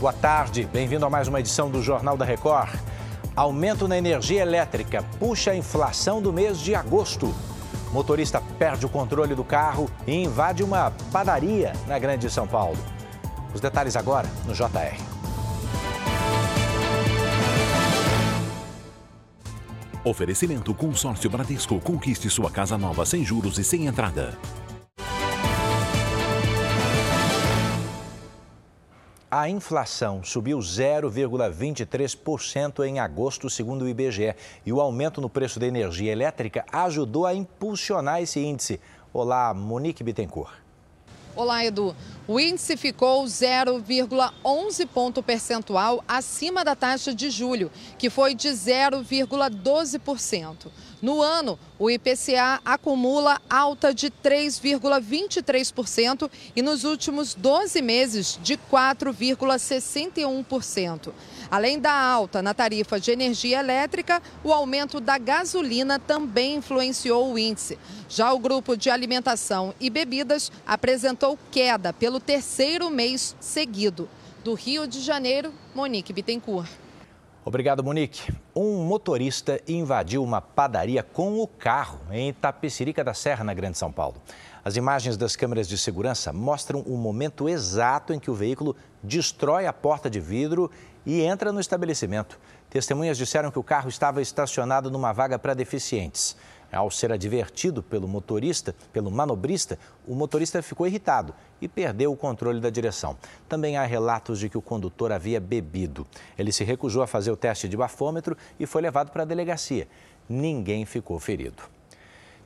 Boa tarde, bem-vindo a mais uma edição do Jornal da Record. Aumento na energia elétrica puxa a inflação do mês de agosto. Motorista perde o controle do carro e invade uma padaria na Grande São Paulo. Os detalhes agora no JR. Oferecimento Consórcio Bradesco. Conquiste sua casa nova sem juros e sem entrada. A inflação subiu 0,23% em agosto, segundo o IBGE, e o aumento no preço da energia elétrica ajudou a impulsionar esse índice. Olá, Monique Bittencourt. Olá, Edu. O índice ficou 0,11 ponto percentual acima da taxa de julho, que foi de 0,12%. No ano, o IPCA acumula alta de 3,23% e nos últimos 12 meses de 4,61%. Além da alta na tarifa de energia elétrica, o aumento da gasolina também influenciou o índice. Já o grupo de alimentação e bebidas apresentou queda pelo terceiro mês seguido. Do Rio de Janeiro, Monique Bittencourt. Obrigado, Monique. Um motorista invadiu uma padaria com o carro em Itapecerica da Serra, na Grande São Paulo. As imagens das câmeras de segurança mostram o momento exato em que o veículo destrói a porta de vidro e entra no estabelecimento. Testemunhas disseram que o carro estava estacionado numa vaga para deficientes. Ao ser advertido pelo motorista, pelo manobrista, o motorista ficou irritado e perdeu o controle da direção. Também há relatos de que o condutor havia bebido. Ele se recusou a fazer o teste de bafômetro e foi levado para a delegacia. Ninguém ficou ferido.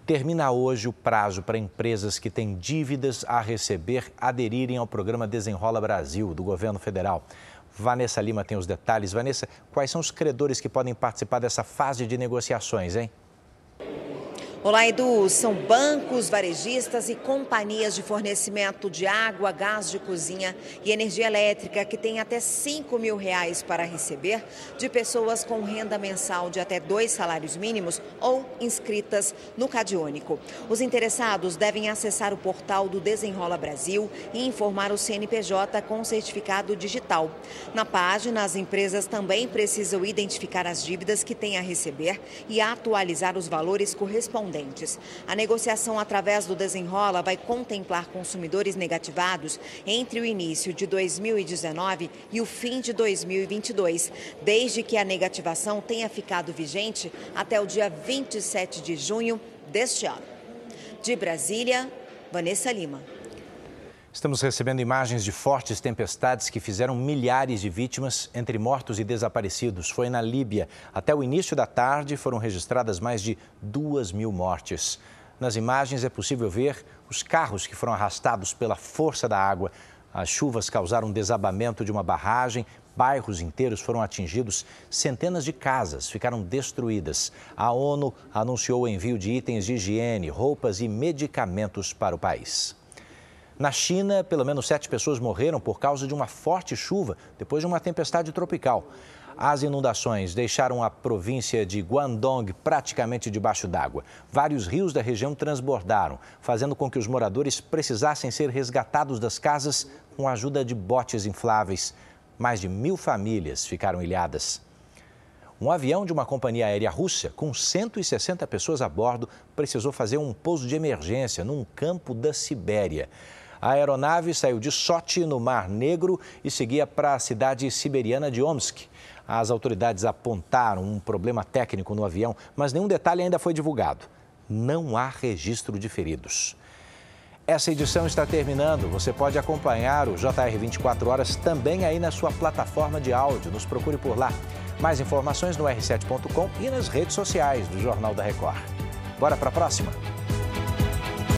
Termina hoje o prazo para empresas que têm dívidas a receber aderirem ao programa Desenrola Brasil, do governo federal. Vanessa Lima tem os detalhes. Vanessa, quais são os credores que podem participar dessa fase de negociações, hein? Olá, Edu. São bancos, varejistas e companhias de fornecimento de água, gás de cozinha e energia elétrica que têm até 5 mil reais para receber de pessoas com renda mensal de até dois salários mínimos ou inscritas no Cadiônico. Os interessados devem acessar o portal do Desenrola Brasil e informar o CNPJ com certificado digital. Na página, as empresas também precisam identificar as dívidas que têm a receber e atualizar os valores correspondentes a negociação através do Desenrola vai contemplar consumidores negativados entre o início de 2019 e o fim de 2022, desde que a negativação tenha ficado vigente até o dia 27 de junho deste ano. De Brasília, Vanessa Lima. Estamos recebendo imagens de fortes tempestades que fizeram milhares de vítimas, entre mortos e desaparecidos. Foi na Líbia. Até o início da tarde foram registradas mais de duas mil mortes. Nas imagens é possível ver os carros que foram arrastados pela força da água. As chuvas causaram desabamento de uma barragem, bairros inteiros foram atingidos, centenas de casas ficaram destruídas. A ONU anunciou o envio de itens de higiene, roupas e medicamentos para o país. Na China, pelo menos sete pessoas morreram por causa de uma forte chuva depois de uma tempestade tropical. As inundações deixaram a província de Guangdong praticamente debaixo d'água. Vários rios da região transbordaram, fazendo com que os moradores precisassem ser resgatados das casas com a ajuda de botes infláveis. Mais de mil famílias ficaram ilhadas. Um avião de uma companhia aérea russa, com 160 pessoas a bordo, precisou fazer um pouso de emergência num campo da Sibéria. A aeronave saiu de Sochi, no Mar Negro, e seguia para a cidade siberiana de Omsk. As autoridades apontaram um problema técnico no avião, mas nenhum detalhe ainda foi divulgado. Não há registro de feridos. Essa edição está terminando. Você pode acompanhar o JR 24 Horas também aí na sua plataforma de áudio. Nos procure por lá. Mais informações no r7.com e nas redes sociais do Jornal da Record. Bora para a próxima?